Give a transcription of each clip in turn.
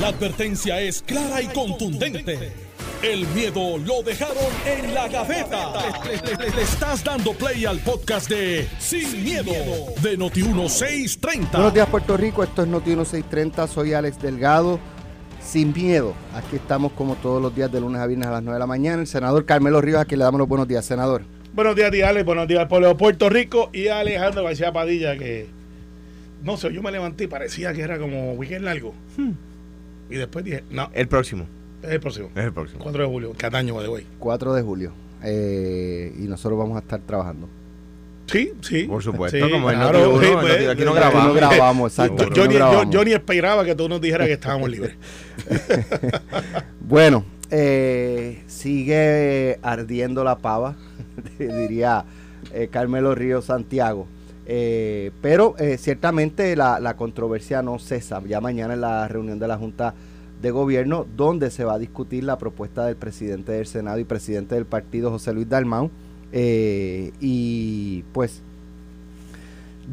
La advertencia es clara y contundente. El miedo lo dejaron en la gaveta. Le, le- le estás dando play al podcast de Sin, miedo, de Noti1630. Buenos días Puerto Rico, esto es Noti 1630, soy Alex Delgado, sin miedo. Aquí estamos como todos los días de lunes a viernes a las 9 de la mañana. El senador Carmelo Ríos, aquí le damos los buenos días, senador. Buenos días, tía Alex. Buenos días al pueblo de Puerto Rico y a Alejandro García Padilla, que no sé, yo me levanté y parecía que era como weekend largo. Y después dije, no, El próximo. es el próximo. Es el próximo. 4 de julio, Cataño, de hoy. 4 de julio. eh, y nosotros vamos a estar trabajando. Sí, sí. Por supuesto, Sí, como el claro, uno, sí, pues, aquí no eh, grabamos. Aquí no grabamos, exacto. Yo, yo no ni, yo- grabamos. yo ni esperaba que tú nos dijeras que estábamos libres. Bueno, eh, sigue ardiendo la pava, diría eh, Carmelo Ríos Santiago. Eh, pero eh, ciertamente la, la controversia no cesa. Ya mañana en la reunión de la Junta de Gobierno, donde se va a discutir la propuesta del presidente del Senado y presidente del partido, José Luis Dalmau. Eh, y pues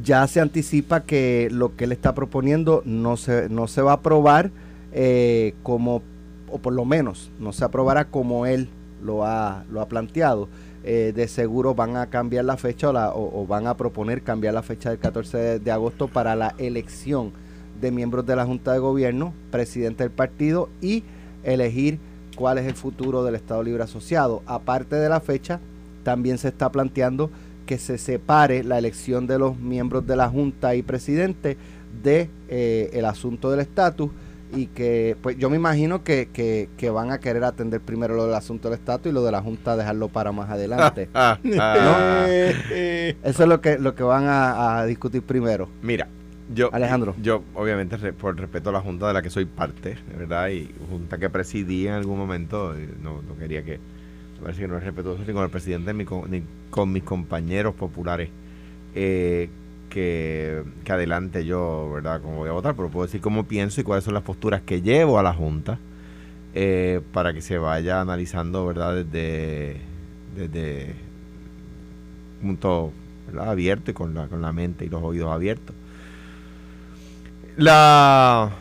ya se anticipa que lo que él está proponiendo no se, no se va a aprobar eh, como, o por lo menos no se aprobará como él lo ha, lo ha planteado. Eh, de seguro van a cambiar la fecha o, van a proponer cambiar la fecha del 14 de, de agosto para la elección de miembros de la Junta de Gobierno, presidente del partido y elegir cuál es el futuro del Estado Libre Asociado. Aparte de la fecha, también se está planteando que se separe la elección de los miembros de la Junta y presidente de eh, el asunto del estatus y que pues yo me imagino que, que- que van a querer atender primero lo del asunto del estatus y lo de la Junta dejarlo para más adelante. Ah, ah. Eh, Eso es lo que lo que van a, a discutir primero. Mira, yo, Alejandro. yo obviamente re- por respeto a la junta de la que soy parte, de verdad, y junta que presidí en algún momento, eh, no, no quería que, me parece que no es respetuoso ni con el presidente ni con, ni con mis compañeros populares, eh, que, adelante yo, ¿verdad?, cómo voy a votar, pero puedo decir cómo pienso y cuáles son las posturas que llevo a la junta eh, para que se vaya analizando, ¿verdad?, desde, desde punto ¿verdad? abierto y con la, con la mente y los oídos abiertos. La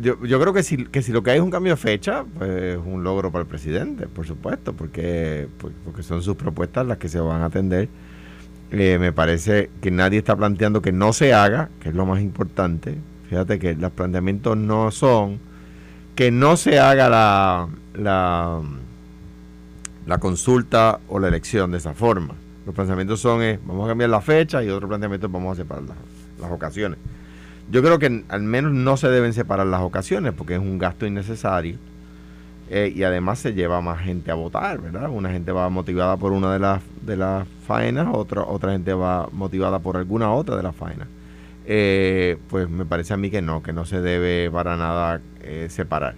yo, yo creo que si, que si lo que hay es un cambio de fecha, pues es un logro para el presidente, por supuesto, porque, pues, porque son sus propuestas las que se van a atender. Eh, me parece que nadie está planteando que no se haga, que es lo más importante. Fíjate que los planteamientos no son que no se haga la, la, consulta o la elección de esa forma. Los planteamientos son, eh, vamos a cambiar la fecha y otro planteamiento vamos a separar las, las ocasiones. Yo creo que al menos no se deben separar las ocasiones porque es un gasto innecesario eh, y además se lleva más gente a votar, ¿verdad? Una gente va motivada por una de las, de las faenas, otra, otra gente va motivada por alguna otra de las faenas. Eh, pues me parece a mí que no, que no se debe para nada eh, separar.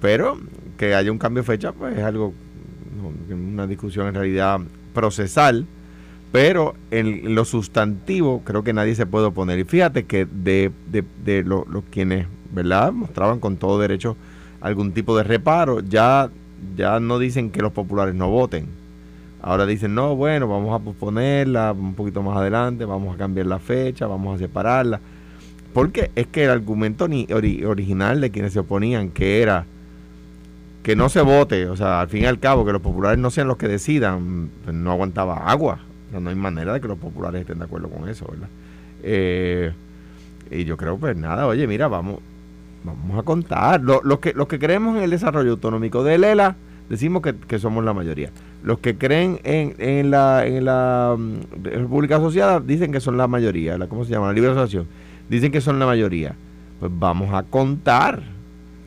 Pero que haya un cambio de fecha, pues es algo, una discusión en realidad procesal, pero en lo sustantivo creo que nadie se puede oponer. Y fíjate que de, de, de lo- los quienes, ¿verdad?, mostraban con todo derecho algún tipo de reparo, ya, ya no dicen que los populares no voten. Ahora dicen, no, bueno, vamos a posponerla un poquito más adelante, vamos a cambiar la fecha, vamos a separarla. Porque es que el argumento ni ori- original de quienes se oponían, que era que no se vote, o sea, al fin y al cabo, que los populares no sean los que decidan, pues no aguantaba agua. O sea, no hay manera de que los populares estén de acuerdo con eso, ¿verdad? Eh, y yo creo, pues nada, oye, mira, vamos, vamos a contar. Lo- Los que, los que creemos en el desarrollo autonómico de Lela, decimos que, que somos la mayoría. Los que creen en, en la, en la mm, República Asociada dicen que son la mayoría. La, ¿Cómo se llama? La Libre Asociación. Dicen que son la mayoría. Pues vamos a contar.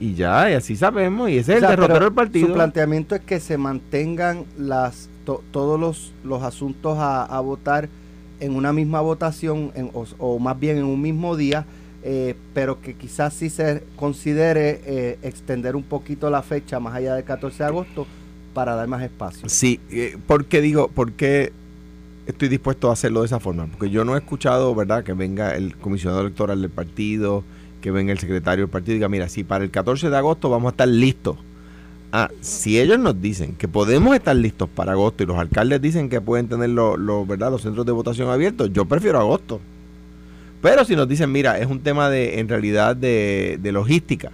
Y ya, y así sabemos. Y ese es O el derrotero del partido. Su planteamiento es que se mantengan las to- todos los, los asuntos a, a votar en una misma votación en- o, o más bien en un mismo día, eh, pero que quizás sí se considere eh, extender un poquito la fecha más allá del 14 de agosto para dar más espacio. Sí, eh, ¿por qué digo, por qué estoy dispuesto a hacerlo de esa forma? Porque yo no he escuchado, ¿verdad?, que venga el comisionado electoral del partido, que venga el secretario del partido y diga, mira, si para el 14 de agosto vamos a estar listos. Ah, si ellos nos dicen que podemos estar listos para agosto y los alcaldes dicen que pueden tener los, ¿verdad? los centros de votación abiertos, yo prefiero agosto. Pero si nos dicen, mira, es un tema de, en realidad, de, de logística,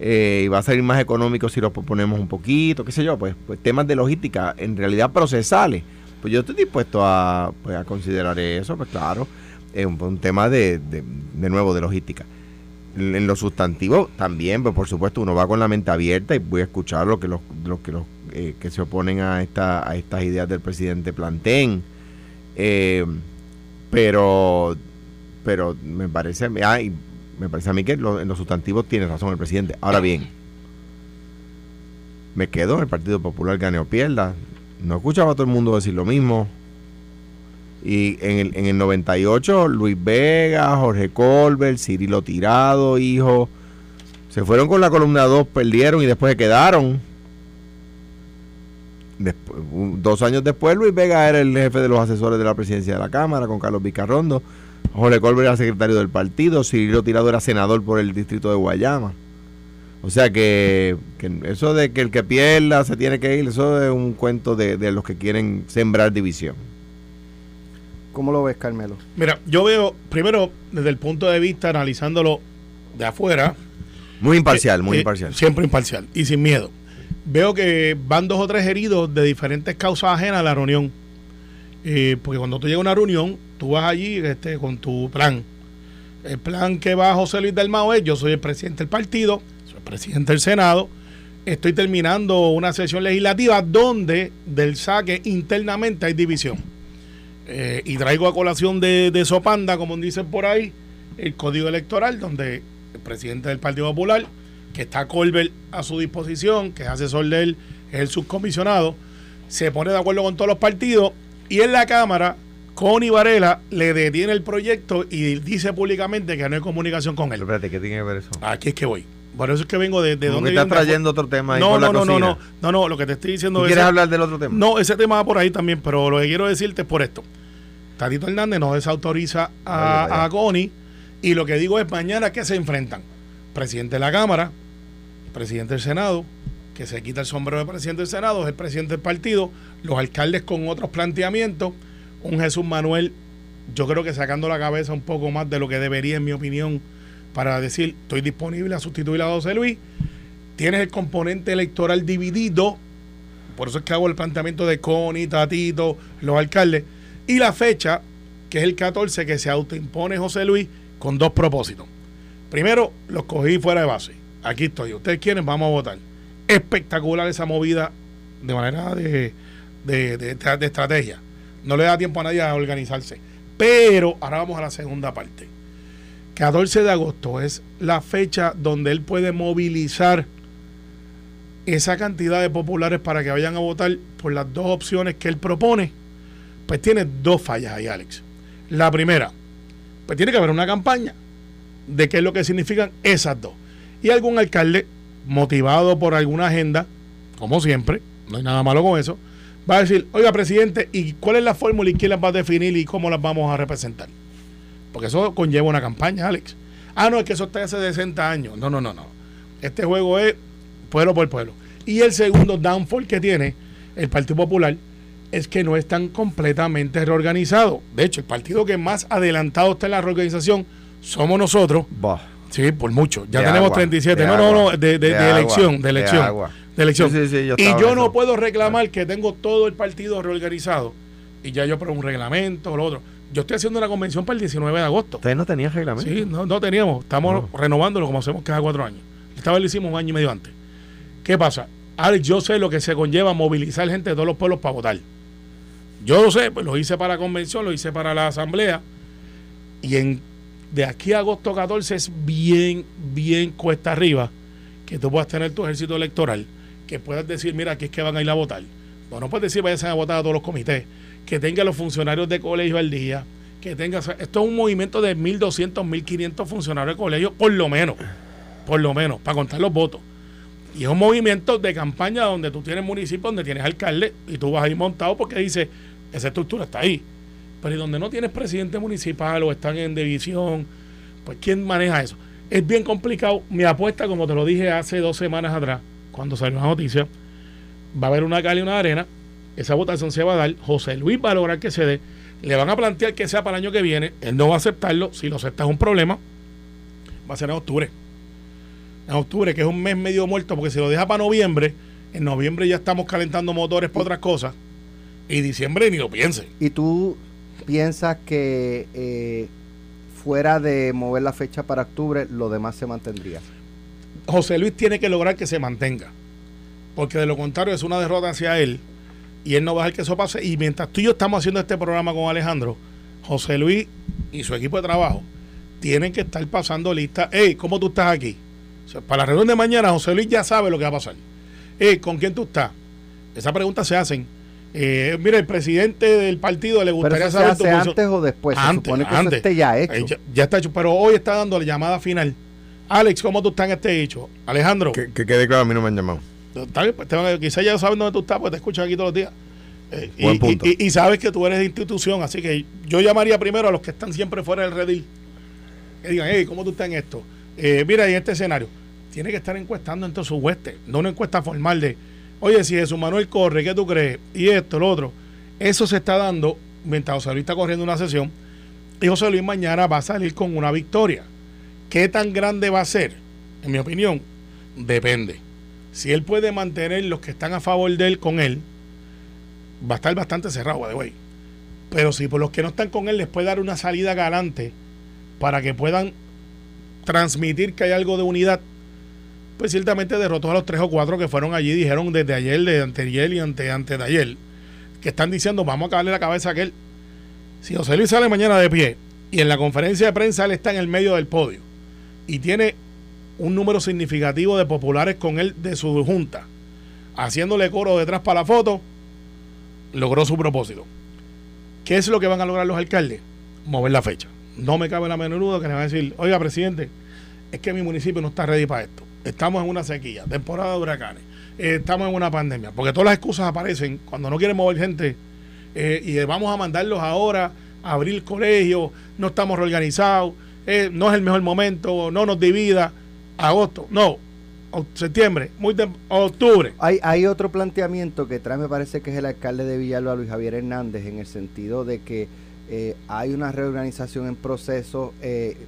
eh, y va a salir más económico si lo proponemos un poquito, qué sé yo, pues, pues temas de logística en realidad procesales. Pues yo estoy dispuesto a, pues, a considerar eso, pues claro, es un, tema de, de, de nuevo de logística en los sustantivos también, pues por supuesto uno va con la mente abierta y voy a escuchar lo que los, que los eh, que se oponen a esta a estas ideas del presidente planteen. Eh, pero pero me parece me parece a mí que en los sustantivos tiene razón el presidente. Ahora bien, me quedo en el Partido Popular gane o pierda. No escuchaba a todo el mundo decir lo mismo. Y en el, en el 98, Luis Vega, Jorge Colbert, Cirilo Tirado, hijo, se fueron con la columna 2, perdieron y después se quedaron. Dos años después, Luis Vega era el jefe de los asesores de la presidencia de la Cámara con Carlos Vicarrondo. Jorge Colbert era secretario del partido. Cirilo Tirado era senador por el distrito de Guayama. O sea que, eso de que el que pierda se tiene que ir, eso es un cuento de, de los que quieren sembrar división. ¿Cómo lo ves, Carmelo? Mira, yo veo, primero, desde el punto de vista, analizándolo de afuera. Muy imparcial, muy eh, imparcial. Siempre imparcial y sin miedo. Veo que van dos o tres heridos de diferentes causas ajenas a la reunión. Eh, porque cuando tú llegas a una reunión, tú vas allí este, con tu plan. El plan que va José Luis del Mao es, yo soy el presidente del partido, soy el presidente del Senado, estoy terminando una sesión legislativa donde del saque internamente hay división eh, y traigo a colación de, de Sopanda, como dicen por ahí, el código electoral, donde el presidente del Partido Popular, que está Colbert a su disposición, que es asesor de él, es el subcomisionado, se pone de acuerdo con todos los partidos y en la Cámara, Connie Varela le detiene el proyecto y dice públicamente que no hay comunicación con él. espérate, ¿qué tiene que ver eso? Aquí es que voy. Por eso es que vengo de, de dónde. estás trayendo otro tema no, no, no, no, no, no, no, lo que te estoy diciendo es. ¿Quieres hablar del otro tema? No, ese tema va por ahí también, pero lo que quiero decirte es por esto. Tatito Hernández no desautoriza a, a Connie y lo que digo es mañana que se enfrentan. Presidente de la Cámara, presidente del Senado, que se quita el sombrero de presidente del Senado, es el presidente del partido, los alcaldes con otros planteamientos, un Jesús Manuel, yo creo que sacando la cabeza un poco más de lo que debería, en mi opinión, para decir, estoy disponible a sustituir a José Luis. Tienes el componente electoral dividido, por eso es que hago el planteamiento de Connie, Tatito, los alcaldes y la fecha, que es el 14, que se autoimpone José Luis con dos propósitos. Primero, los cogí fuera de base. Aquí estoy. Ustedes quieren, vamos a votar. Espectacular esa movida de manera de, de, estrategia. No le da tiempo a nadie a organizarse. Pero ahora vamos a la segunda parte. 14 de agosto es la fecha donde él puede movilizar esa cantidad de populares para que vayan a votar por las dos opciones que él propone pues tiene dos fallas ahí, Alex. La primera, pues tiene que haber una campaña de qué es lo que significan esas dos. Y algún alcalde, motivado por alguna agenda, como siempre, no hay nada malo con eso, va a decir, oiga, presidente, ¿y cuál es la fórmula y quién las va a definir y cómo las vamos a representar? Porque eso conlleva una campaña, Alex. Ah, no, es que eso está hace 60 años. No, no, no, no. Este juego es pueblo por pueblo. Y el segundo downfall que tiene el Partido Popular es que no están completamente reorganizados. De hecho, el partido que más adelantado está en la reorganización somos nosotros. Sí, por mucho. Ya tenemos 37. no, no, no, de, elección, de elección. De elección. y yo no puedo reclamar que tengo todo el partido reorganizado y ya yo por un reglamento o lo otro. Yo estoy haciendo una convención para el 19 de agosto. ¿Ustedes no tenían reglamento? Sí, no, no teníamos. Estamos renovándolo como hacemos cada cuatro años. Esta vez lo hicimos un año y medio antes. ¿Qué pasa? Alex, yo sé lo que se conlleva movilizar gente de todos los pueblos para votar. Yo lo sé, pues lo hice para la convención, lo hice para la asamblea. Y en, de aquí a agosto 14 es bien, bien cuesta arriba que tú puedas tener tu ejército electoral, que puedas decir, mira, aquí es que van a ir a votar. No puedes decir, vayan a votar a todos los comités, que tenga los funcionarios de colegio al día, que tenga. Esto es un movimiento de 1.200, 1.500 funcionarios de colegio, por lo menos, por lo menos, para contar los votos. Y es un movimiento de campaña donde tú tienes municipios, donde tienes alcalde y tú vas ahí montado porque dice, esa estructura está ahí. Pero y donde no tienes presidente municipal o están en división, pues ¿quién maneja eso? Es bien complicado. Mi apuesta, como te lo dije hace dos semanas atrás, cuando salió la noticia, va a haber una calle y una arena. Esa votación se va a dar. José Luis va a lograr que se dé. Le van a plantear que sea para el año que viene. Él no va a aceptarlo. Si lo acepta es un problema. Va a ser en octubre. en octubre, que es un mes medio muerto, porque si lo deja para noviembre, en noviembre ya estamos calentando motores para otras cosas, y diciembre ni lo piense. ¿Y tú piensas que eh, fuera de mover la fecha para octubre, lo demás se mantendría? José Luis tiene que lograr que se mantenga, porque de lo contrario es una derrota hacia él, y él no va a dejar que eso pase. Y mientras tú y yo estamos haciendo este programa con Alejandro, José Luis y su equipo de trabajo tienen que estar pasando lista. Hey, ¿cómo tú estás aquí? para la reunión de mañana, José Luis ya sabe lo que va a pasar. Hey, ¿con quién tú estás? Esa pregunta se hacen. Eh, mira, el presidente del partido le gustaría pero saber se hace antes o después. Se antes, supone que antes. esté ya hecho. Eh, ya, está hecho, pero hoy está dando la llamada final. Alex, ¿cómo tú estás en este hecho? Alejandro. Que, quede claro, a mí no me han llamado. Pues, quizás ya saben dónde tú estás, pues te escuchan aquí todos los días. Eh, y, y, sabes que tú eres de institución, así que yo llamaría primero a los que están siempre fuera del redil. Que digan, hey, ¿cómo tú estás en esto? Eh, mira, en este escenario, tiene que estar encuestando en todo su hueste, no una encuesta formal de, oye, si Jesús Manuel corre, ¿qué tú crees? Y esto, lo otro. Eso se está dando mientras José Luis está corriendo una sesión y José Luis mañana va a salir con una victoria. ¿Qué tan grande va a ser? En mi opinión, depende. Si él puede mantener los que están a favor de él con él, va a estar bastante cerrado, de way. Pero si por los que no están con él les puede dar una salida galante para que puedan transmitir que hay algo de unidad, pues ciertamente derrotó a los tres o cuatro que fueron allí, dijeron desde ayer, de anteayer y ante, antes de ayer, que están diciendo vamos a caerle la cabeza a aquel. Si José Luis sale mañana de pie y en la conferencia de prensa él está en el medio del podio y tiene un número significativo de populares con él de su junta, haciéndole coro detrás para la foto, logró su propósito. ¿Qué es lo que van a lograr los alcaldes? Mover la fecha. No me cabe la menor duda que le van a decir, oiga, presidente, es que mi municipio no está ready para esto. Estamos en una sequía, temporada de huracanes, eh, estamos en una pandemia, porque todas las excusas aparecen cuando no quieren mover gente eh, y vamos a mandarlos ahora a abrir colegio, no estamos reorganizados, eh, no es el mejor momento, no nos divida agosto, no, septiembre, muy octubre. Hay, hay otro planteamiento que trae, me parece que es el alcalde de Villalba, Luis Javier Hernández, en el sentido de que hay una reorganización en proceso,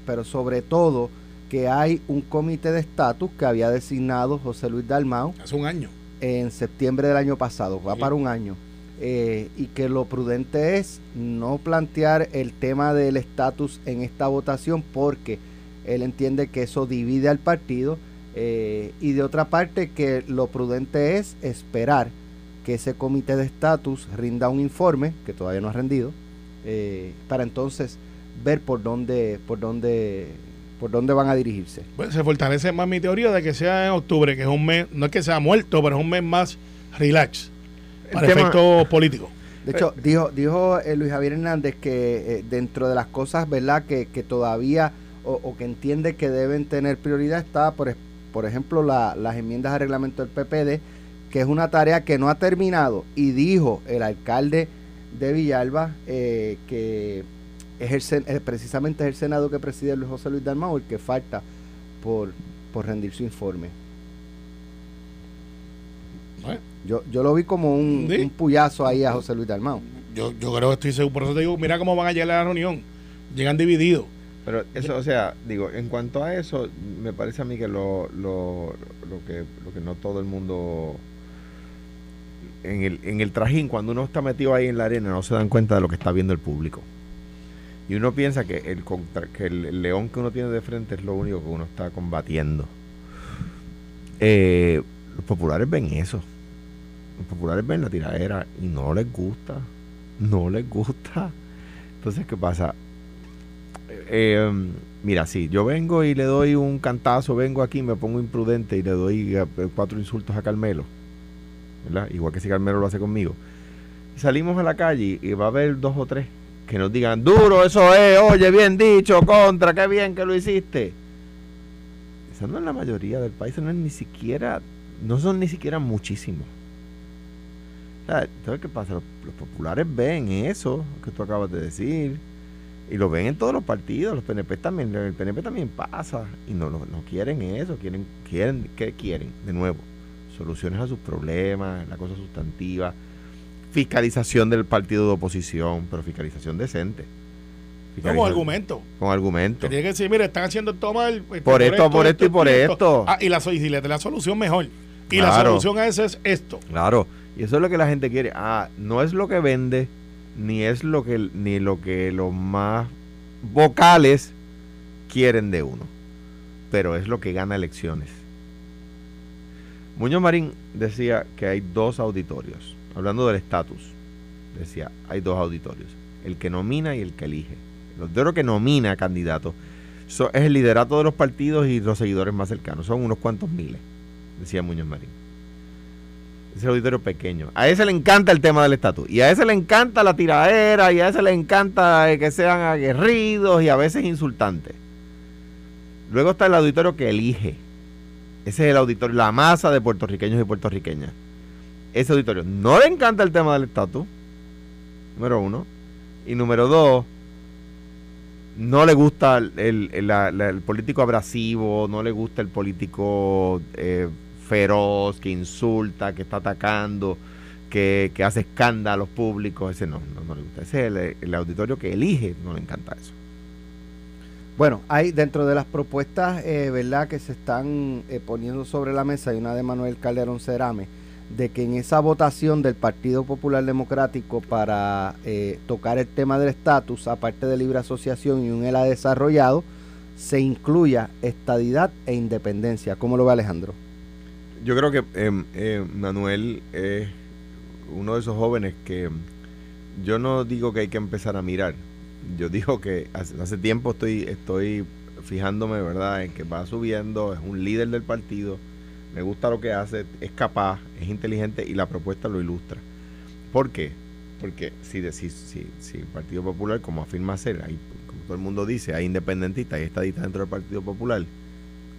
pero sobre todo que hay un comité de estatus que había designado José Luis Dalmau. Hace un año. En septiembre del año pasado, va para un año. Eh, y que lo prudente es no plantear el tema del estatus en esta votación porque él entiende que eso divide al partido eh, y de otra parte que lo prudente es esperar que ese comité de estatus rinda un informe, que todavía no ha rendido, eh, para entonces ver por dónde, por dónde, por dónde van a dirigirse. Pues se fortalece más mi teoría de que sea en octubre, que es un mes, no es que sea muerto, pero es un mes más relax, para efectos políticos. De hecho, dijo, dijo Luis Javier Hernández que dentro de las cosas, ¿verdad?, que, que todavía o, que entiende que deben tener prioridad está, por, por ejemplo, las enmiendas al reglamento del PPD, que es una tarea que no ha terminado. Y dijo el alcalde de Villalba eh, que es eh, precisamente es el Senado que preside Luis José Luis Dalmau el que falta por, por rendir su informe. Yo, yo lo vi como un, un puyazo ahí a José Luis Dalmau. Yo, yo creo que estoy seguro, por eso te digo, mira cómo van a llegar a la reunión. Llegan divididos. Pero eso, o sea, digo, en cuanto a eso, me parece a mí que lo, lo, lo que, lo que no todo el mundo en el, en el trajín, cuando uno está metido ahí en la arena, no se dan cuenta de lo que está viendo el público. Y uno piensa que el, que el, león que uno tiene de frente es lo único que uno está combatiendo. Eh, los populares ven eso. Los populares ven la tiradera y no les gusta. No les gusta. Entonces, ¿qué pasa? Eh, mira, si yo vengo y le doy un cantazo, vengo aquí, me pongo imprudente y le doy eh, cuatro insultos a Carmelo. Igual que si Carmelo lo hace conmigo. Salimos a la calle y va a haber dos o tres que nos digan, duro, eso es, oye, bien dicho, contra, qué bien que lo hiciste. Esa no es la mayoría del país, no es ni siquiera, no son ni siquiera muchísimos. ¿Sabes qué pasa? los populares ven eso que tú acabas de decir y lo ven en todos los partidos, los PNP también, el PNP también pasa y no, no, quieren eso, quieren, quieren, ¿qué quieren? De nuevo, soluciones a sus problemas, la cosa sustantiva, fiscalización del partido de oposición, pero fiscalización decente. No, con argumento. Con argumento. tiene que decir, mire, están haciendo. Este, por, esto, por esto, y por esto. Ah, y, la, y le la solución mejor. Y la solución a eso es esto. Claro. Y eso es lo que la gente quiere. Ah, no es lo que vende, ni es lo que, ni lo que los más vocales quieren de uno. Pero es lo que gana elecciones. Muñoz Marín decía que hay dos auditorios. Hablando del estatus. Decía, hay dos auditorios el que nomina y el que elige. El auditorio que nomina candidatos es el liderato de los partidos y los seguidores más cercanos. Son unos cuantos miles, decía Muñoz Marín. Es el auditorio pequeño. A ese le encanta el tema del estatus. Y a ese le encanta la tiradera. Y a ese le encanta que sean aguerridos y a veces insultantes. Luego está el auditorio que elige. Ese es el auditorio, la masa de puertorriqueños y puertorriqueñas. Ese auditorio no le encanta el tema del estatus. Número uno. Y número dos, no le gusta el, político abrasivo, no le gusta el político eh, feroz, que insulta, que está atacando, que, hace escándalos públicos. Ese no, no, le gusta. Ese es el, auditorio que elige, no le encanta eso. Bueno, hay dentro de las propuestas, eh, ¿verdad?, que se están eh, poniendo sobre la mesa, hay una de Manuel Calderón Cerame, de que en esa votación del Partido Popular Democrático para eh, tocar el tema del estatus, aparte de libre asociación y un ELA desarrollado, se incluya estadidad e independencia. ¿Cómo lo ve Alejandro? Yo creo que eh, Manuel es uno de esos jóvenes que yo no digo que hay que empezar a mirar. Yo digo que hace, hace tiempo estoy, estoy fijándome, ¿verdad?, en que va subiendo, es un líder del partido me gusta lo que hace, es capaz, es inteligente y la propuesta lo ilustra. ¿Por qué? Porque si, si, si, si el Partido Popular, como afirma ser, hay, como todo el mundo dice, hay independentistas y estadistas dentro del Partido Popular,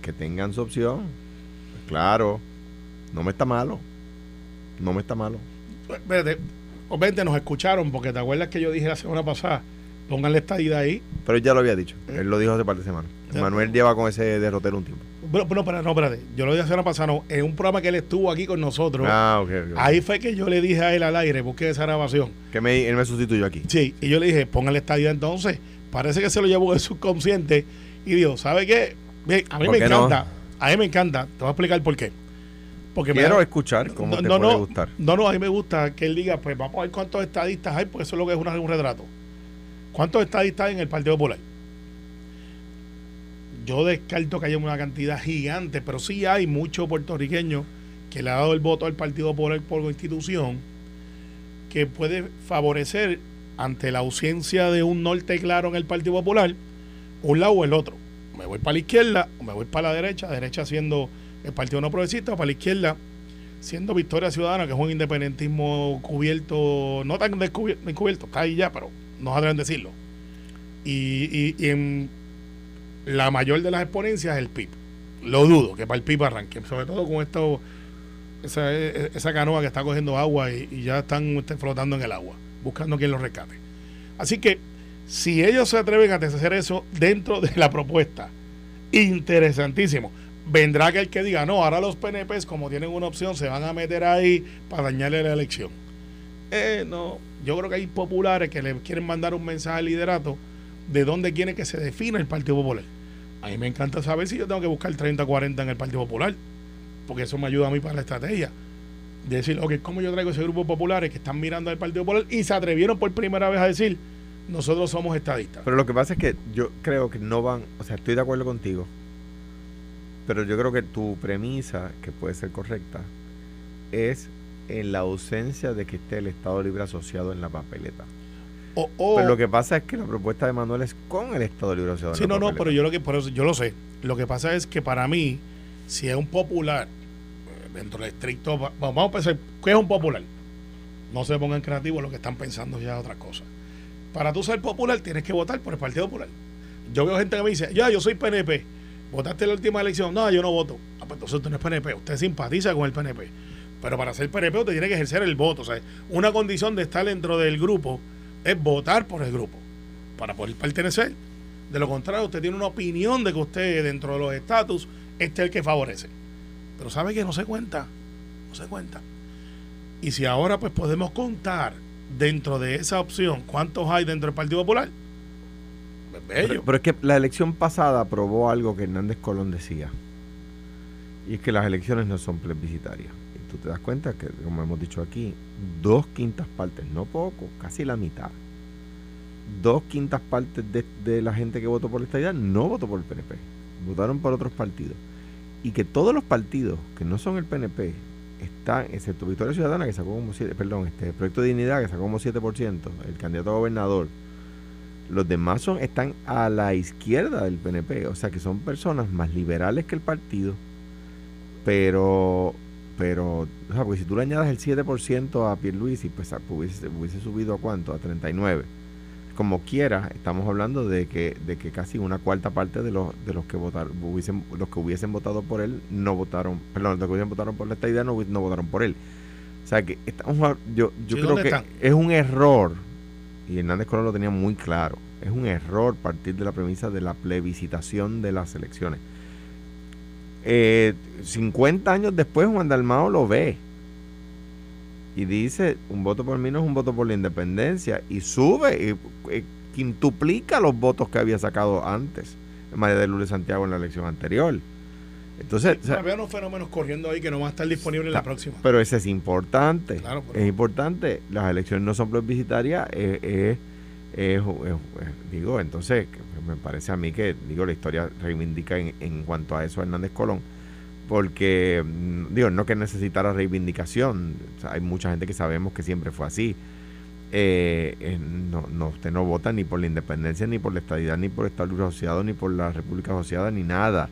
que tengan su opción, pues claro, no me está malo, no me está malo. Espérate, obviamente nos escucharon, porque te acuerdas que yo dije la semana pasada, pónganle estadidad ahí. Pero él ya lo había dicho, él lo dijo hace par de semanas. Manuel lleva con ese derrotero un tiempo. Bueno, no, no, espérate. Yo lo dije hace una pasada, en un programa que él estuvo aquí con nosotros. Ah, ok, Ahí fue que yo le dije a él al aire, busqué esa grabación. Que me, él me sustituyó aquí. Sí, y yo le dije, póngale estadio entonces. Parece que se lo llevó el subconsciente y dijo, ¿sabe qué? a mí me encanta. A mí me encanta. Te voy a explicar por qué. Porque Quiero escuchar cómo no, te puede gustar. No, no, a mí me gusta que él diga, pues vamos a ver cuántos estadistas hay, porque eso es lo que es un retrato. ¿Cuántos estadistas hay en el Partido Popular? Yo descarto que haya una cantidad gigante, pero sí hay muchos puertorriqueños que le ha dado el voto al Partido Popular por institución que puede favorecer ante la ausencia de un norte claro en el Partido Popular, un lado o el otro. Me voy para la izquierda o me voy para la derecha, derecha siendo el Partido No Progresista, o para la izquierda siendo Victoria Ciudadana, que es un independentismo cubierto, no tan descubierto, está ahí ya, pero no a decirlo. Y, y en la mayor de las exponencias es el PIB. Lo dudo que para el PIB arranque, sobre todo con esto, esa, canoa que está cogiendo agua y, ya están este, flotando en el agua, buscando quien los rescate. Así que si ellos se atreven a hacer eso dentro de la propuesta, interesantísimo. Vendrá que el que diga, no, ahora los PNPs, como tienen una opción, se van a meter ahí para dañarle la elección. Eh, no, yo creo que hay populares que le quieren mandar un mensaje al liderato de dónde quiere que se defina el Partido Popular. A mí me encanta saber si yo tengo que buscar 30 40 en el Partido Popular, porque eso me ayuda a mí para la estrategia. De decir, ok, ¿cómo yo traigo ese grupo populares que están mirando al Partido Popular y se atrevieron por primera vez a decir, nosotros somos estadistas? Pero lo que pasa es que yo creo que no van, o sea, estoy de acuerdo contigo, pero yo creo que tu premisa, que puede ser correcta, es en la ausencia de que esté el Estado Libre asociado en la papeleta pero lo que pasa es que la propuesta de Manuel es con el Estado Libre Asociado. Sí, no, no, pero yo lo que por eso, yo lo sé. Lo que pasa es que para mí, si es un popular, dentro del estricto, vamos a pensar, ¿qué es un popular? No se pongan creativos lo que están pensando ya otra cosa. Para tú ser popular tienes que votar por el Partido Popular. Yo veo gente que me dice, ya, yo soy PNP. ¿Votaste en la última elección? No, yo no voto. Ah, pues entonces usted no es PNP. Usted simpatiza con el PNP. Pero para ser PNP usted tiene que ejercer el voto. O sea, una condición de estar dentro del grupo es votar por el grupo para poder pertenecer. De lo contrario, usted tiene una opinión de que usted dentro de los estatus este es el que favorece. Pero sabe que no se cuenta, no se cuenta. Y si ahora pues podemos contar dentro de esa opción cuántos hay dentro del Partido Popular, bello. Pero, es que la elección pasada probó algo que Hernández Colón decía. Y es que las elecciones no son plebiscitarias. Tú te das cuenta que, como hemos dicho aquí, dos quintas partes, no poco, casi la mitad. Dos quintas partes de, de la gente que votó por la estadía no votó por el PNP. Votaron por otros partidos. Y que todos los partidos que no son el PNP están, excepto Victoria Ciudadana, que sacó como 7, perdón, este Proyecto de Dignidad, que sacó como 7%, el candidato a gobernador, los demás son, están a la izquierda del PNP, o sea que son personas más liberales que el partido, pero, pero, o sea, porque si tú le añadas el 7% a Pierluisi, pues hubiese, hubiese subido a cuánto, a 39 como quiera, estamos hablando de que, de que casi una cuarta parte de los, de los que votaron, hubiesen, los que hubiesen votado por él no votaron, perdón, los que hubiesen votado por esta idea no, no votaron por él. O sea que estamos, yo, yo creo que es un error, y Hernández Colón lo tenía muy claro, es un error partir de la premisa de la plebiscitación de las elecciones. Eh, 50 años después Juan Dalmao lo ve y dice un voto por mí no es un voto por la independencia y sube y, quintuplica los votos que había sacado antes María de Lourdes Santiago en la elección anterior. Entonces, había unos fenómenos corriendo ahí que no van a estar disponibles en la próxima. Pero ese es importante. es importante. Las elecciones no son plebiscitarias. Digo, entonces, me parece a mí que, digo, la historia reivindica en, en cuanto a eso Hernández Colón porque, mm, digo, no que necesitara reivindicación, hay mucha gente que sabemos que siempre fue así. Eh, eh, no, no, usted no vota ni por la independencia, ni por la estadidad, ni por el Libre Asociado, ni por la República Asociada, ni nada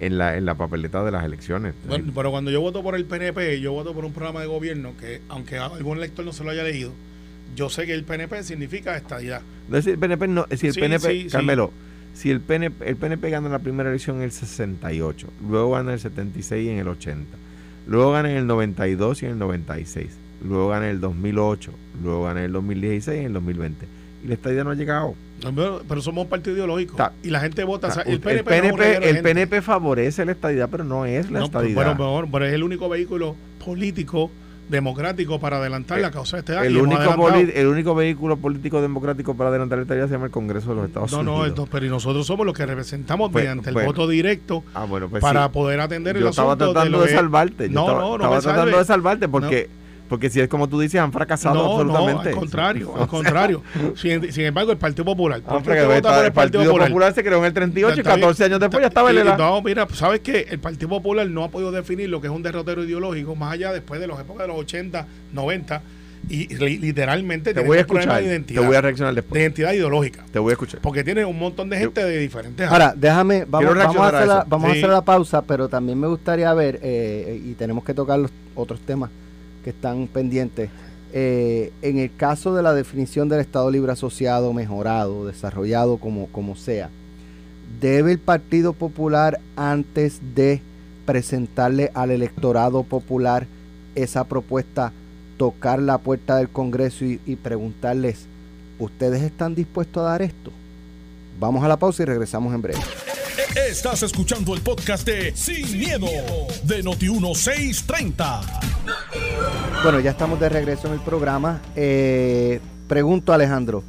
en la, en la papeleta de las elecciones. Bueno, pero cuando yo voto por el PNP, yo voto por un programa de gobierno que, aunque algún lector no se lo haya leído, yo sé que el PNP significa estadidad. No es el PNP, no, decir, el PNP, Carmelo, si el PNP, el PNP gana la primera elección en el 68, luego gana el 76 y en el 80, luego gana en el 92 y en el 96, luego gana en el 2008, luego gana en el 2016 y en el 2020. Y la estadía no ha llegado. pero, somos un partido ideológico. y la gente vota. el PNP, el PNP, favorece la estadía, pero no es la estadidad. Bueno, pero es el único vehículo político democrático para adelantar la causa de este año. El único, el único vehículo político democrático para adelantar esta idea se llama el Congreso de los Estados Unidos. No, no, pero nosotros somos los que representamos pues, mediante el voto directo ah, pues para poder atender el asunto. Yo estaba tratando de, salvarte. No, no, no, estaba tratando de salvarte porque porque si es como tú dices, han fracasado absolutamente. No, al contrario, al contrario. sin, sin, embargo, el Partido Popular. Ah, el, Partido, Popular? se creó en el 38 y 14 años después ya estaba en el No, mira, pues, ¿sabes qué? El Partido Popular no ha podido definir lo que es un derrotero ideológico más allá después de las épocas de los 80, 90 y literalmente te voy a escuchar de identidad, te voy a reaccionar después de identidad ideológica te voy a escuchar porque tiene un montón de gente de diferentes ahora déjame vamos, vamos a, hacer, la, vamos a hacer la pausa pero también me gustaría ver eh, y tenemos que tocar los otros temas que están pendientes. Eh, en el caso de la definición del Estado Libre Asociado mejorado, desarrollado como, como sea, ¿debe el Partido Popular antes de presentarle al electorado popular esa propuesta tocar la puerta del Congreso y, y preguntarles, ¿ustedes están dispuestos a dar esto? Vamos a la pausa y regresamos en breve. Estás escuchando el podcast de Sin, miedo, de Noti1630. Bueno, ya estamos de regreso en el programa. Eh, pregunto, Alejandro,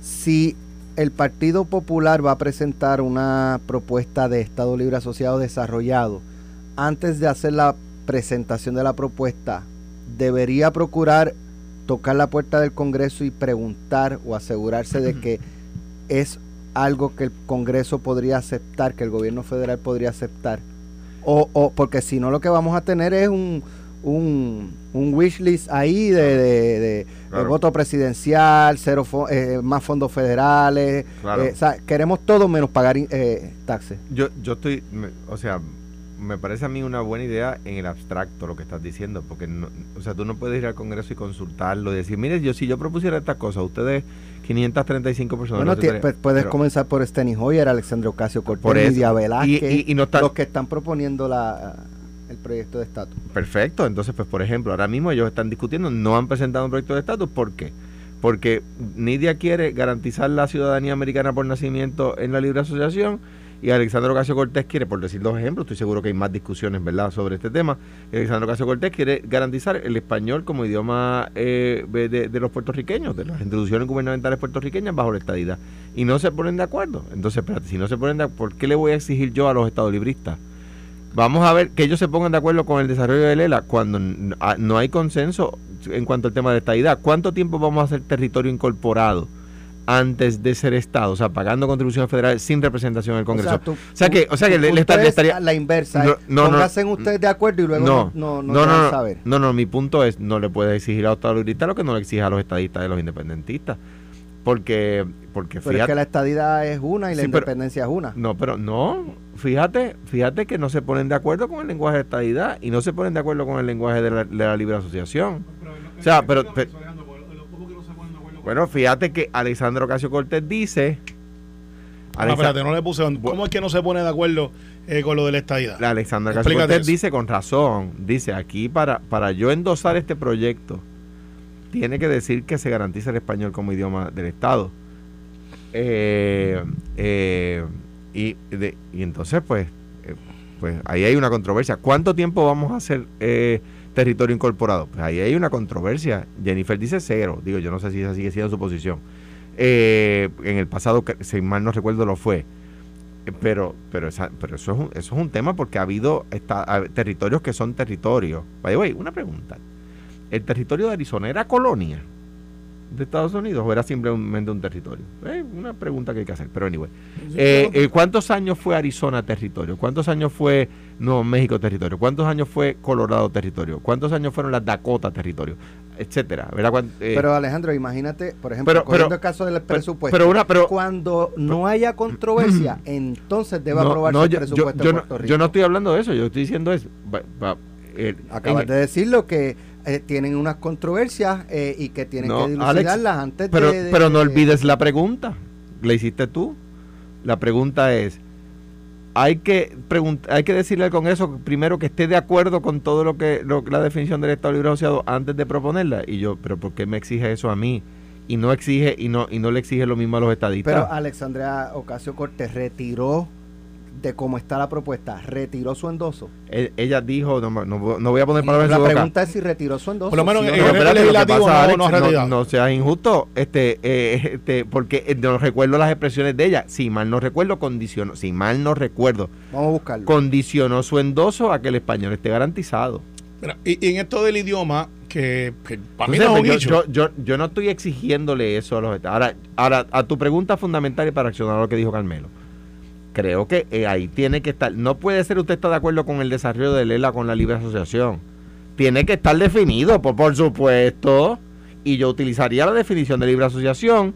si el Partido Popular va a presentar una propuesta de Estado Libre Asociado desarrollado, antes de hacer la presentación de la propuesta, debería procurar tocar la puerta del Congreso y preguntar o asegurarse de que es algo que el Congreso podría aceptar, que el gobierno federal podría aceptar. O, o porque si no lo que vamos a tener es un, un, un wish list ahí de, de, voto presidencial, cero eh, más fondos federales. Eh, o sea, queremos todo menos pagar eh, taxes. Yo, yo estoy, o sea, me parece a mí una buena idea en el abstracto lo que estás diciendo, porque no, o sea, tú no puedes ir al Congreso y consultarlo y decir, mire, yo si yo propusiera esta cosa, ustedes 535 personas. Bueno, pues, puedes comenzar por Steny Hoyer, Alexandre Ocasio Cortés, Lidia Velázquez, y, no los que están proponiendo la, el proyecto de estatus. Perfecto, entonces, pues por ejemplo, ahora mismo ellos están discutiendo, no han presentado un proyecto de estatus, ¿por qué? Porque Nidia quiere garantizar la ciudadanía americana por nacimiento en la libre asociación y Alexandro Casio Cortés quiere, por decir dos ejemplos, estoy seguro que hay más discusiones, ¿verdad?, sobre este tema. Alexandro Casio Cortés quiere garantizar el español como idioma eh, de, los puertorriqueños, de las instituciones gubernamentales puertorriqueñas bajo la estadidad. Y no se ponen de acuerdo. Entonces, espérate, si no se ponen de acuerdo, ¿por qué le voy a exigir yo a los estadolibristas? Vamos a ver que ellos se pongan de acuerdo con el desarrollo de Lela cuando no hay consenso en cuanto al tema de estadidad. ¿Cuánto tiempo vamos a hacer territorio incorporado? Antes de ser Estado, o sea, pagando contribuciones federales sin representación en el Congreso. O sea, que, o sea que le, estaría la inversa. No, no, Pónganse ustedes de acuerdo y luego no, no, no, no, saber. No, no, mi punto es no le puede exigir a los estadistas lo que no le exige a los estadistas y a los independentistas. Porque, porque pero es que la estadidad es una y la independencia es una. No, pero no, fíjate, fíjate que no se ponen de acuerdo con el lenguaje de estadidad y no se ponen de acuerdo con el lenguaje de la, libre asociación. o sea, pero bueno, fíjate que Alexandro Casio Cortés dice. Espérate, no le puse. ¿Cómo es que no se pone de acuerdo eh, con lo de la estadidad? Alexandro Casio Cortés dice con razón: dice aquí para, para yo endosar este proyecto, tiene que decir que se garantiza el español como idioma del Estado. Eh, eh, y, y entonces, pues, pues ahí hay una controversia. ¿Cuánto tiempo vamos a hacer territorio incorporado. Pues ahí hay una controversia. Jennifer dice cero. Digo, yo no sé si esa sigue siendo su posición. Eh, en el pasado, si mal no recuerdo, lo fue. Eh, pero, pero, pero eso, es un, eso es un tema porque ha habido territorios que son territorios. Vaya, una pregunta. ¿El territorio de Arizona era colonia? de Estados Unidos o era simplemente un territorio? Eh, una pregunta que hay que hacer, pero anyway. Eh, ¿Cuántos años fue Arizona territorio? ¿Cuántos años fue Nuevo México territorio? ¿Cuántos años fue Colorado territorio? ¿Cuántos años fueron las Dakota territorio? Etcétera. pero Alejandro, imagínate, por ejemplo, pero, el caso del presupuesto, pero una, pero, cuando no haya controversia, entonces debe aprobarse el presupuesto yo, no, yo no estoy hablando de eso, yo estoy diciendo es... Acabas de decirlo que eh, tienen unas controversias eh, y que tienen que dilucidarlas antes pero, de, Pero no olvides la pregunta, la hiciste tú. La pregunta es, hay que hay que decirle al Congreso primero que esté de acuerdo con todo lo que la definición del Estado Libre Asociado antes de proponerla. Y yo, pero ¿por qué me exige eso a mí? Y no exige y no y no le exige lo mismo a los estadistas. Pero Alexandria Ocasio Cortés retiró de cómo está la propuesta, ¿retiró su endoso? E, ella dijo, no, no, voy a poner palabras en su boca. La pregunta es si retiró su endoso. Por lo menos en el legislativo no, no, seas injusto, este, eh, este, porque eh, no recuerdo las expresiones de ella. Si mal no recuerdo, condicionó, si mal no recuerdo, vamos a buscarlo. Condicionó su endoso a que el español esté garantizado. y, en esto del idioma, que, para mí no es un yo, yo, yo, no estoy exigiéndole eso a los ahora, ahora, a tu pregunta fundamental y para accionar lo que dijo Carmelo creo que eh, ahí tiene que estar. No puede ser usted está de acuerdo con el desarrollo de Lela con la libre asociación. Tiene que estar definido, por, por supuesto. Y yo utilizaría la definición de libre asociación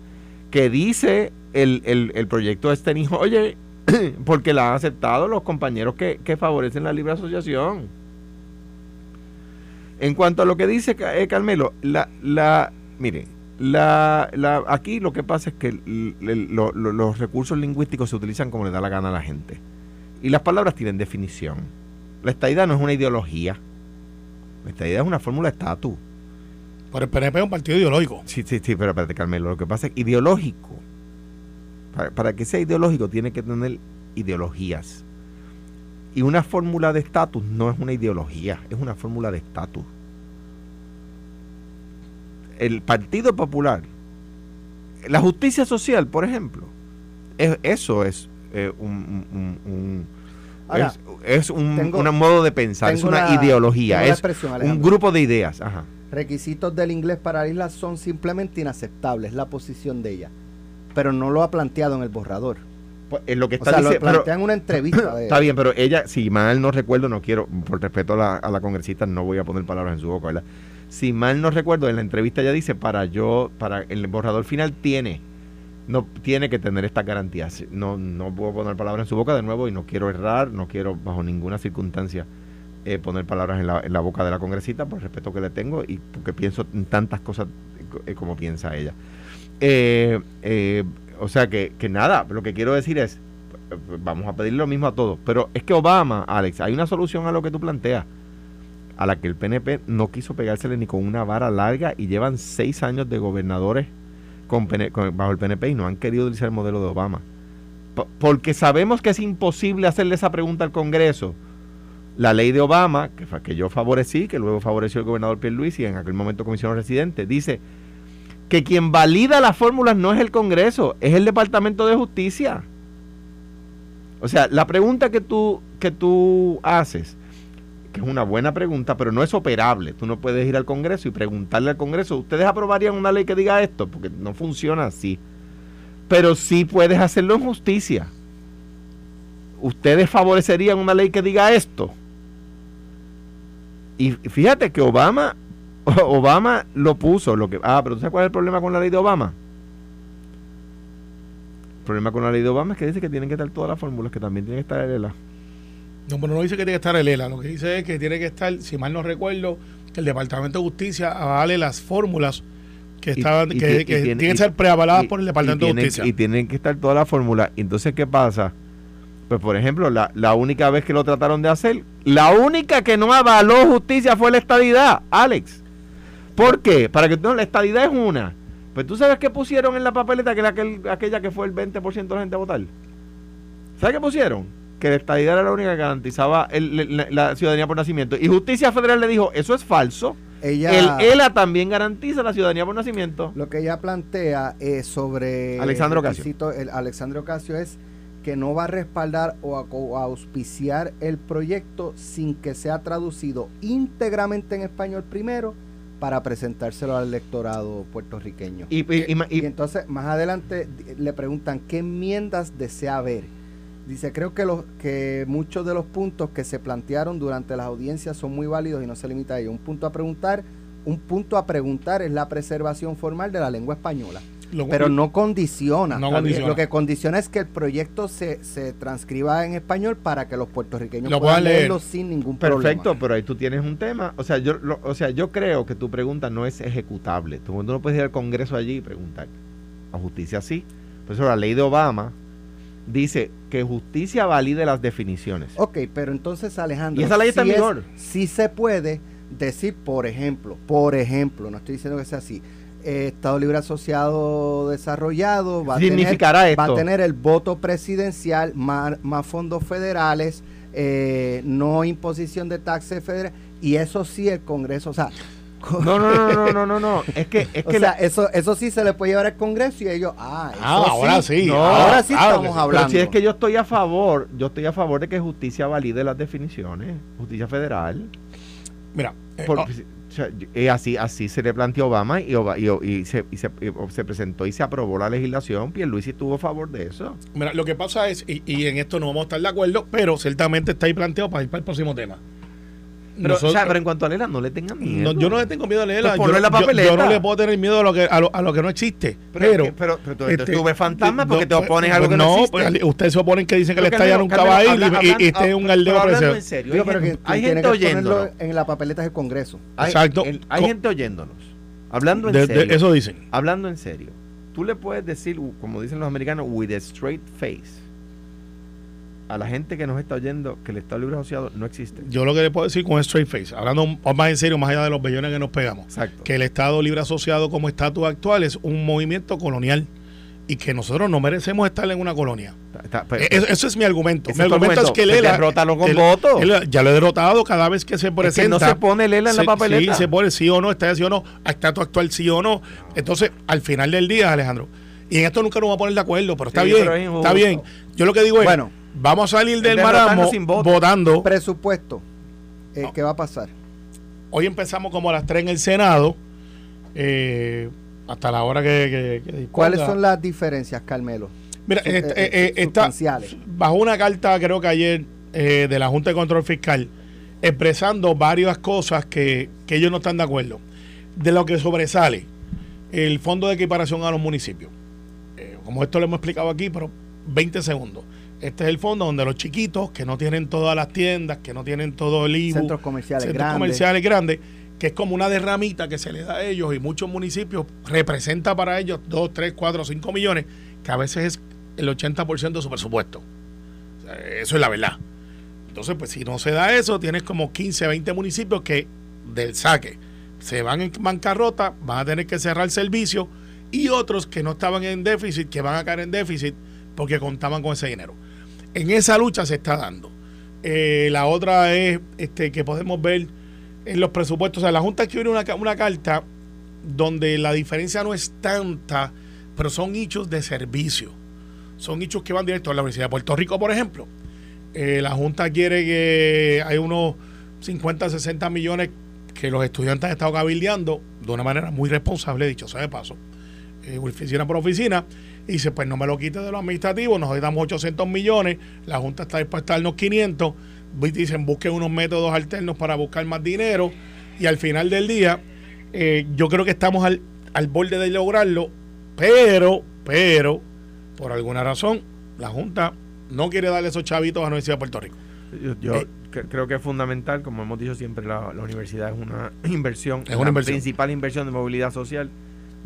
que dice el, el, proyecto de hijo, oye, porque la han aceptado los compañeros que, que favorecen la libre asociación. En cuanto a lo que dice eh, Carmelo, la, la, mire, la, la, aquí lo que pasa es que los recursos lingüísticos se utilizan como le da la gana a la gente. Y las palabras tienen definición. La estadidad no es una ideología. La estadidad es una fórmula de estatus. Pero el PNP es un partido ideológico. Sí, sí, sí, pero espérate, Carmelo. Lo que pasa es que ideológico. Para, para que sea ideológico tiene que tener ideologías. Y una fórmula de estatus no es una ideología, es una fórmula de estatus el Partido Popular, la justicia social, por ejemplo, eso es eh, un, es, un, modo de pensar, es una, ideología, es un grupo de ideas. Requisitos del inglés para la isla son simplemente inaceptables, la posición de ella, pero no lo ha planteado en el borrador. Pues, lo que está diciendo, en una entrevista. está bien, pero ella, si mal no recuerdo, no quiero, por respeto a la, a la congresista, no voy a poner palabras en su boca, ¿verdad? Si mal no recuerdo, en la entrevista ya dice, para yo, para el borrador final tiene, no tiene que tener esta garantía. No, no puedo poner palabras en su boca de nuevo y no quiero errar, no quiero bajo ninguna circunstancia eh, poner palabras en la, en la, boca de la congresista por el respeto que le tengo y porque pienso en tantas cosas eh, como piensa ella. Eh, o sea que, que nada, lo que quiero decir es, vamos a pedir lo mismo a todos, pero es que Obama, Alex, hay una solución a lo que tú planteas a la que el PNP no quiso pegársele ni con una vara larga y llevan seis años de gobernadores bajo el PNP y no han querido utilizar el modelo de Obama. porque sabemos que es imposible hacerle esa pregunta al Congreso. La ley de Obama, que, que yo favorecí, que luego favoreció el gobernador Pierluisi y en aquel momento comisionado residente, dice que quien valida las fórmulas no es el Congreso, es el Departamento de Justicia. O sea, la pregunta que tú, que tú haces, que es una buena pregunta, pero no es operable. Tú no puedes ir al Congreso y preguntarle al Congreso, ¿ustedes aprobarían una ley que diga esto? Porque no funciona así. Pero sí puedes hacerlo en justicia. ¿Ustedes favorecerían una ley que diga esto? Y fíjate que Obama, Obama lo puso. Lo que, ah, pero ¿tú sabes cuál es el problema con la ley de Obama? El problema con la ley de Obama es que dice que tienen que estar todas las fórmulas, que también tiene que estar el ELA. No, pero no dice que tiene que estar el ELA. Lo que dice es que tiene que estar, si mal no recuerdo, que el Departamento de Justicia avale las fórmulas que estaban que, tienen que ser preavaladas por el Departamento de Justicia. Y tienen que estar todas las fórmulas. Entonces, ¿qué pasa? Pues, por ejemplo, la, la única vez que lo trataron de hacer, la única que no avaló justicia fue la estadidad, Alex. ¿Por qué? Para que no, la estadidad es una pues tú sabes qué pusieron en la papeleta que era aquella que fue el 20% de la gente a votar. ¿Sabes qué pusieron? Que la estadidad era la única que garantizaba la, ciudadanía por nacimiento. Y Justicia Federal le dijo, eso es falso. Ella, el ELA también garantiza la ciudadanía por nacimiento. Lo que ella plantea es sobre... Alexandro Ocasio. El, Alexandro Ocasio es que no va a respaldar o, o auspiciar el proyecto sin que sea traducido íntegramente en español primero para presentárselo al electorado puertorriqueño. Y, entonces más adelante le preguntan qué enmiendas desea ver. Dice, creo que, los, que muchos de los puntos que se plantearon durante las audiencias son muy válidos y no se limita a ello. Un punto a preguntar, un punto a preguntar es la preservación formal de la lengua española pero no condiciona. Lo que condiciona es que el proyecto se, se transcriba en español para que los puertorriqueños puedan leerlo sin ningún problema. Perfecto, pero ahí tú tienes un tema. O sea, yo, o sea, yo creo que tu pregunta no es ejecutable. Tú, no puedes ir al Congreso allí y preguntar. A justicia sí. Por eso la ley de Obama dice que justicia valide las definiciones. Ok, pero entonces Alejandro. Y esa ley está en vigor. Sí se puede decir, por ejemplo, por ejemplo, no estoy diciendo que sea así Estado Libre Asociado Desarrollado va a, tener, va a tener el voto presidencial, más, fondos federales, eh, no imposición de taxes federales, y eso sí el Congreso, o sea... No, no, no, no, no, no, no. Es que, es que eso, eso sí se le puede llevar al Congreso y ellos, ah, ah ahora sí, ahora sí estamos hablando. Pero si es que yo estoy a favor, yo estoy a favor de que justicia valide las definiciones, justicia federal. Mira, eh, oh, eh, así, así se le planteó Obama y, y, se, se, presentó y se aprobó la legislación. Pierluisi estuvo a favor de eso. Mira, lo que pasa es, y, y en esto no vamos a estar de acuerdo, pero ciertamente está ahí planteado para ir para el próximo tema. Pero, pero en cuanto a Lela, no le tengan miedo. yo no le tengo miedo a Lela. Pues yo, no le puedo tener miedo a lo que, a lo, que no existe. Pero, pero, pero, tú, este, tú ves fantasmas porque te opones a algo que no, existe. No, ustedes se oponen que dicen que, el estadio nunca va a ir y, este es un galdeo en serio. hay gente oyéndonos. En la papeleta del Congreso. Exacto. Hay gente oyéndonos. Hablando en serio. Eso dicen. Hablando en serio. Tú le puedes decir, como dicen los americanos, with a straight face a la gente que nos está oyendo que el Estado Libre Asociado no existe. Yo lo que le puedo decir con straight face, hablando más en serio, más allá de los billones que nos pegamos, que el Estado Libre Asociado como estatus actual es un movimiento colonial y que nosotros no merecemos estar en una colonia. Pues, e-, eso, es mi argumento. Mi argumento, es que Lela. Derrótalo con votos. Ya lo he derrotado cada vez que se presenta. Es que no se pone Lela en la papeleta. Sí, se pone sí o no, está sí o no, estatus actual sí o no. Entonces, al final del día, Alejandro, y en esto nunca nos vamos a poner de acuerdo, pero está bien, está bien. Yo lo que digo es. Bueno Vamos a salir del marasmo votando. Presupuesto. Eh, ¿Qué va a pasar? Hoy empezamos como a las 3 en el Senado. Eh, hasta la hora que, ¿Cuáles son las diferencias, Carmelo? Mira, eh, está bajo una carta, creo que ayer, de la Junta de Control Fiscal, expresando varias cosas que, que ellos no están de acuerdo. De lo que sobresale el fondo de equiparación a los municipios. como esto lo hemos explicado aquí, pero 20 segundos. Este es el fondo donde los chiquitos, que no tienen todas las tiendas, que no tienen todo el IBU, centros comerciales centros comerciales grandes, que es como una derramita que se le da a ellos y muchos municipios representa para ellos 2, 3, 4, 5 millones, que a veces es el 80% de su presupuesto. eso es la verdad. Entonces, pues si no se da eso, tienes como 15, 20 municipios que del saque se van en bancarrota, van a tener que cerrar el servicio y otros que no estaban en déficit, que van a caer en déficit porque contaban con ese dinero. En esa lucha se está dando. Eh, la otra es este, que podemos ver en los presupuestos. O sea, la Junta escribió una, una carta donde la diferencia no es tanta, pero son hechos de servicio. Son hechos que van directo a la Universidad de Puerto Rico, por ejemplo. Eh, la Junta quiere que hay unos 50, 60 millones que los estudiantes han estado cabildeando de una manera muy responsable, dicho sea de paso, eh, oficina por oficina, y dice, pues no me lo quite de los administrativos, nos damos 800 millones, la Junta está dispuesta a darnos 500, dicen, busquen unos métodos alternos para buscar más dinero, y al final del día, eh, yo creo que estamos al, al borde de lograrlo, pero, pero, por alguna razón, la Junta no quiere darle esos chavitos a la Universidad de Puerto Rico. Yo, eh, creo que es fundamental, como hemos dicho siempre, la, universidad es una inversión, es una la principal inversión de movilidad social.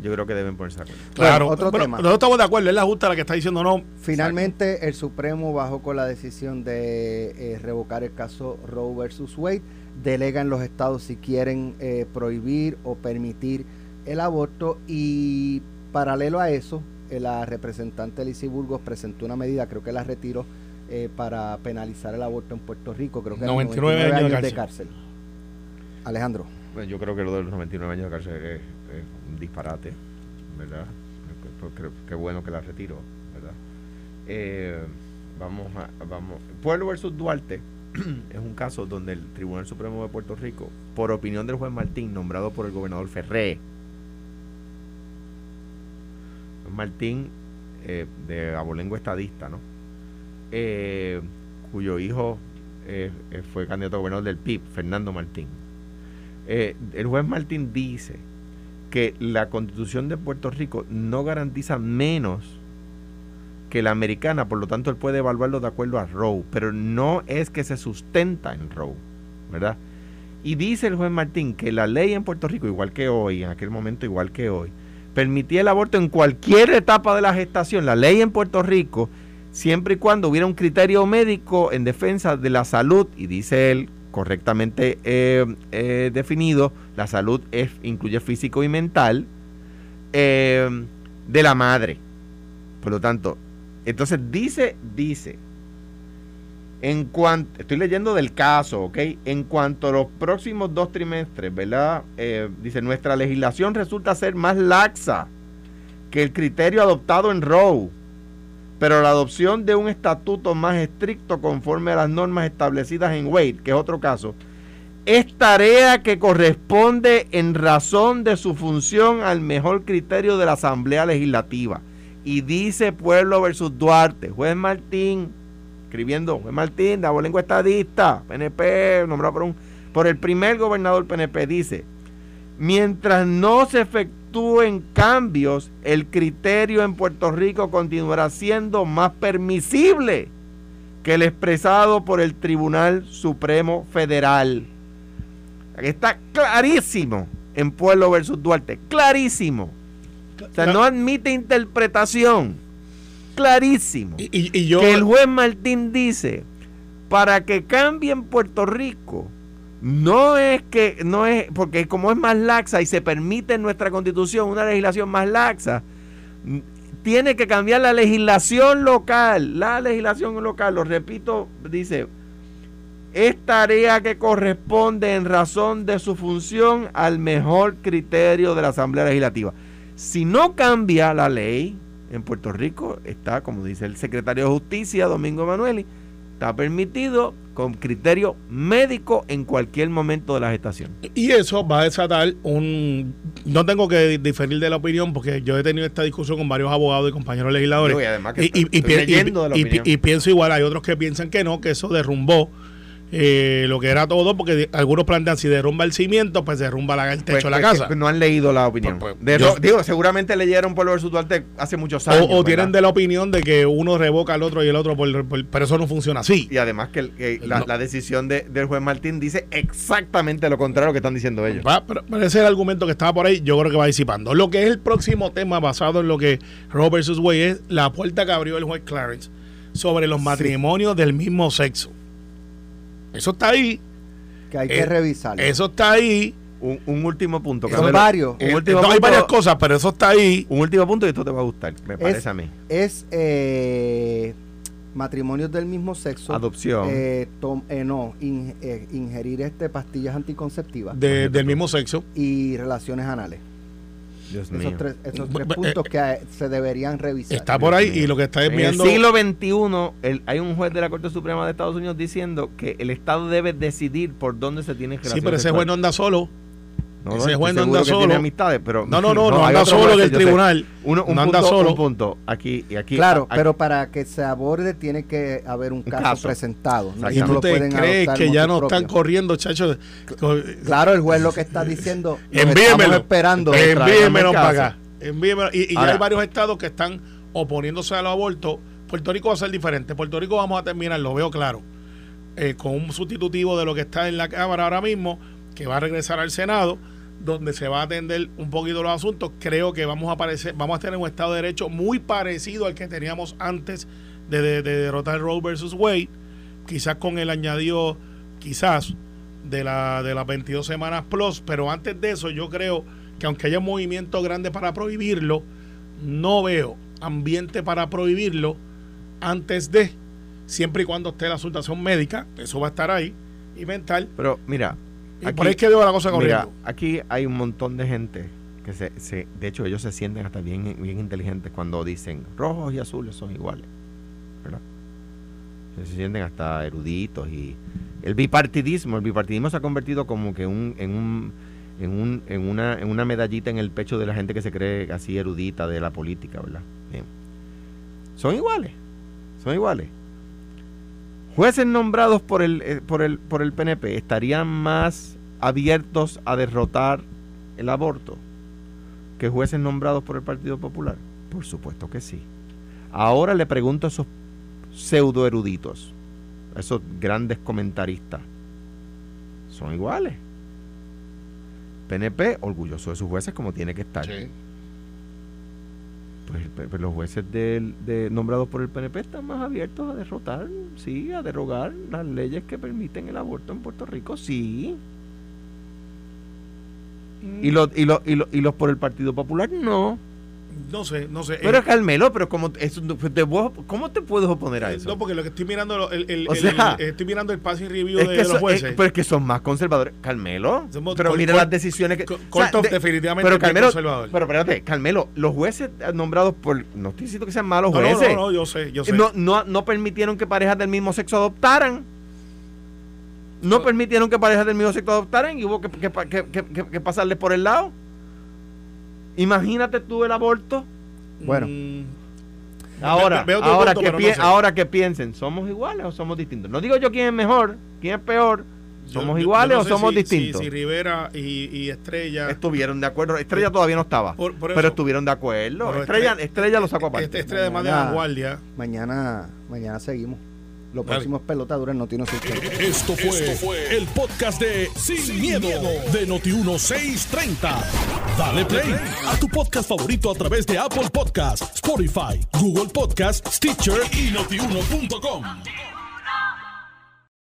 Yo creo que deben ponerse de acuerdo. Claro, otro tema. Nosotros estamos de acuerdo, es la justa la que está diciendo no. Finalmente, el Supremo bajó con la decisión de eh, revocar el caso Roe versus Wade. Delegan los estados si quieren eh, prohibir o permitir el aborto. Y paralelo a eso, la representante Lizy Burgos presentó una medida, creo que la retiró, eh, para penalizar el aborto en Puerto Rico. Creo que 99, años, de, cárcel. Alejandro. yo creo que lo de los 99 años de cárcel es, un disparate, ¿verdad? Qué bueno que la retiró, ¿verdad? Eh, vamos a, vamos. Pueblo versus Duarte es un caso donde el Tribunal Supremo de Puerto Rico, por opinión del juez Martín, nombrado por el gobernador Ferré, Martín eh, de abolengo estadista, ¿no? Eh, cuyo hijo eh, eh, fue candidato a gobernador del PIB, Fernando Martín. el juez Martín dice que la constitución de Puerto Rico no garantiza menos que la americana, por lo tanto él puede evaluarlo de acuerdo a Roe, pero no es que se sustenta en Roe, ¿verdad? Y dice el juez Martín que la ley en Puerto Rico, igual que hoy, en aquel momento igual que hoy, permitía el aborto en cualquier etapa de la gestación. La ley en Puerto Rico siempre y cuando hubiera un criterio médico en defensa de la salud, y dice él correctamente eh, eh, definido, la salud es, incluye físico y mental, eh, de la madre. Por lo tanto, entonces dice, dice, en cuanto, estoy leyendo del caso, ¿ok? En cuanto a los próximos dos trimestres, ¿verdad? dice, nuestra legislación resulta ser más laxa que el criterio adoptado en Roe pero la adopción de un estatuto más estricto conforme a las normas establecidas en Wade, que es otro caso, es tarea que corresponde en razón de su función al mejor criterio de la Asamblea Legislativa. Y dice Pueblo versus Duarte, juez Martín, escribiendo, juez Martín, de estadista, PNP, nombrado por, un, por el primer gobernador PNP, dice, mientras no se efectúe en cambios, el criterio en Puerto Rico continuará siendo más permisible que el expresado por el Tribunal Supremo Federal. Está clarísimo en Pueblo versus Duarte, clarísimo. O sea, no admite interpretación. Clarísimo. Y, que el juez Martín dice, para que cambie en Puerto Rico, no es que, no es, porque como es más laxa y se permite en nuestra constitución una legislación más laxa, tiene que cambiar la legislación local. La legislación local, lo repito, dice, es tarea que corresponde en razón de su función al mejor criterio de la Asamblea Legislativa. Si no cambia la ley en Puerto Rico, está, como dice el secretario de Justicia, Domingo Emanueli, está permitido con criterio médico en cualquier momento de la gestación. Y eso va a desatar un... No tengo que diferir de la opinión porque yo he tenido esta discusión con varios abogados y compañeros legisladores. y pienso igual, hay otros que piensan que no, que eso derrumbó eh, lo que era todo, porque algunos plantean si derrumba el cimiento, pues derrumba la, el techo pues, de la casa. no han leído la opinión. Pues, pues, digo, seguramente leyeron Pueblo versus Duarte hace muchos años. O, tienen de la opinión de que uno revoca al otro y el otro, pero eso no funciona así. Y además que, la, decisión del juez Martín dice exactamente lo contrario que están diciendo ellos. Va, pero, ese es el argumento que estaba por ahí, yo creo que va disipando. Lo que es el próximo tema basado en lo que Roe versus Wade es la puerta que abrió el juez Clarence sobre los matrimonios del mismo sexo. Eso está ahí. Que hay que eh, revisar. Eso está ahí. un, un último punto. Son Carmelo. varios. Un Eh, último no, hay punto- varias cosas, pero eso está ahí. Un último punto y esto te va a gustar, me parece Es- a mí. Es eh, matrimonios del mismo sexo. Adopción. eh, tom- eh, no, in- eh, ingerir este pastillas anticonceptivas de- del mismo sexo. y relaciones anales. Dios mío. Esos tres, esos tres puntos eh, que se deberían revisar. Está por ahí y lo que está En el enviando. siglo XXI, el- hay un juez de la Corte Suprema de Estados Unidos diciendo que el Estado debe decidir por dónde se tienen Sí, relaciones pero ese juez no anda solo. No, ese juez no anda tiene solo. amistades, pero No, no, no, no, anda solo en el tribunal. Uno, un No anda punto, solo. Un punto. Aquí y aquí. Claro, pero para que se aborde tiene que haber un caso, caso. presentado. ¿no? ¿Y tú lo te crees que ya no están corriendo, chacho? Claro, el juez lo que está diciendo. Envíemelo. esperando. Envíemelo. Envíemelo el para acá. Envíemelo. Y, y ya Ahora- hay varios estados que están oponiéndose al aborto. Puerto Rico va a ser diferente. Puerto Rico vamos a terminar, lo veo claro, eh, con un sustitutivo de lo que está en la Cámara ahora mismo, que va a regresar al Senado, donde se va a atender un poquito los asuntos. Creo que vamos a aparecer, vamos a tener un Estado de Derecho muy parecido al que teníamos antes de, de- de derrotar Roe versus Wade, quizás con el añadido, quizás, de, la, de las 22 semanas plus, pero antes de eso yo creo que aunque haya un movimiento grande para prohibirlo, no veo ambiente para prohibirlo antes de, siempre y cuando esté la asuntación médica, eso va a estar ahí, y mental, Pero mira, aquí- por ahí es que veo la cosa mira, corriendo. aquí hay un montón de gente que se, se- de hecho ellos se sienten hasta bien, bien inteligentes cuando dicen rojos y azules son iguales, ¿verdad? Se sienten hasta eruditos y el bipartidismo, el bipartidismo se ha convertido como que un, en un en, un, en, una, en una medallita en el pecho de la gente que se cree así erudita de la política, ¿verdad? Bien. Son iguales, son iguales. Jueces nombrados por el, eh, por, el, por el PNP estarían más abiertos a derrotar el aborto que jueces nombrados por el Partido Popular. Por supuesto que sí. Ahora le pregunto a esos pseudo eruditos, a esos grandes comentaristas, son iguales. PNP, orgulloso de sus jueces como tiene que estar. Sí. Pues, pues los jueces del- de, nombrados por el PNP están más abiertos a derrotar, sí, a derogar las leyes que permiten el aborto en Puerto Rico, sí. Y los, y los, y los, y los por el Partido Popular, no. No sé, no sé. Pero Eh, Carmelo, pero ¿cómo eso, no- te puedo- ¿cómo te puedes oponer a eh, eso? No, porque lo que estoy mirando, el, el- O sea, el- estoy mirando el passing review es de que los jueces. eh, pero es que son más conservadores. Carmelo, Somos pero mira las decisiones que... Co- o sea, Court of de- definitivamente pero es Carmelo, conservador. pero espérate, Carmelo, los jueces nombrados por... No estoy diciendo que sean malos no, no, jueces. no, no, yo sé, yo sé. No, no, no permitieron que parejas del mismo sexo adoptaran. No permitieron que parejas del mismo sexo adoptaran y hubo que, que, que, que- que- que pasarles por el lado. Imagínate tú el aborto. Bueno. Mm, Ahora, veo ahora, punto, que no sé. ahora que piensen, ¿somos iguales o somos distintos? No digo yo quién es mejor, quién es peor. ¿Somos yo- iguales yo no o somos si- distintos? Si, si Rivera y, y Estrella. Estuvieron de acuerdo. Estrella todavía no estaba. Por- por pero estuvieron de acuerdo. Estrella, Estre- Estrella lo sacó aparte. Este Estrella además de Mañana- vanguardia. Mañana, mañana seguimos. Los próximos pelotaduras no tienen Esto fue, Esto fue el podcast de Sin, miedo, de Noti1630. Dale play a tu podcast favorito a través de Apple Podcasts, Spotify, Google Podcasts, Stitcher y notiuno.com.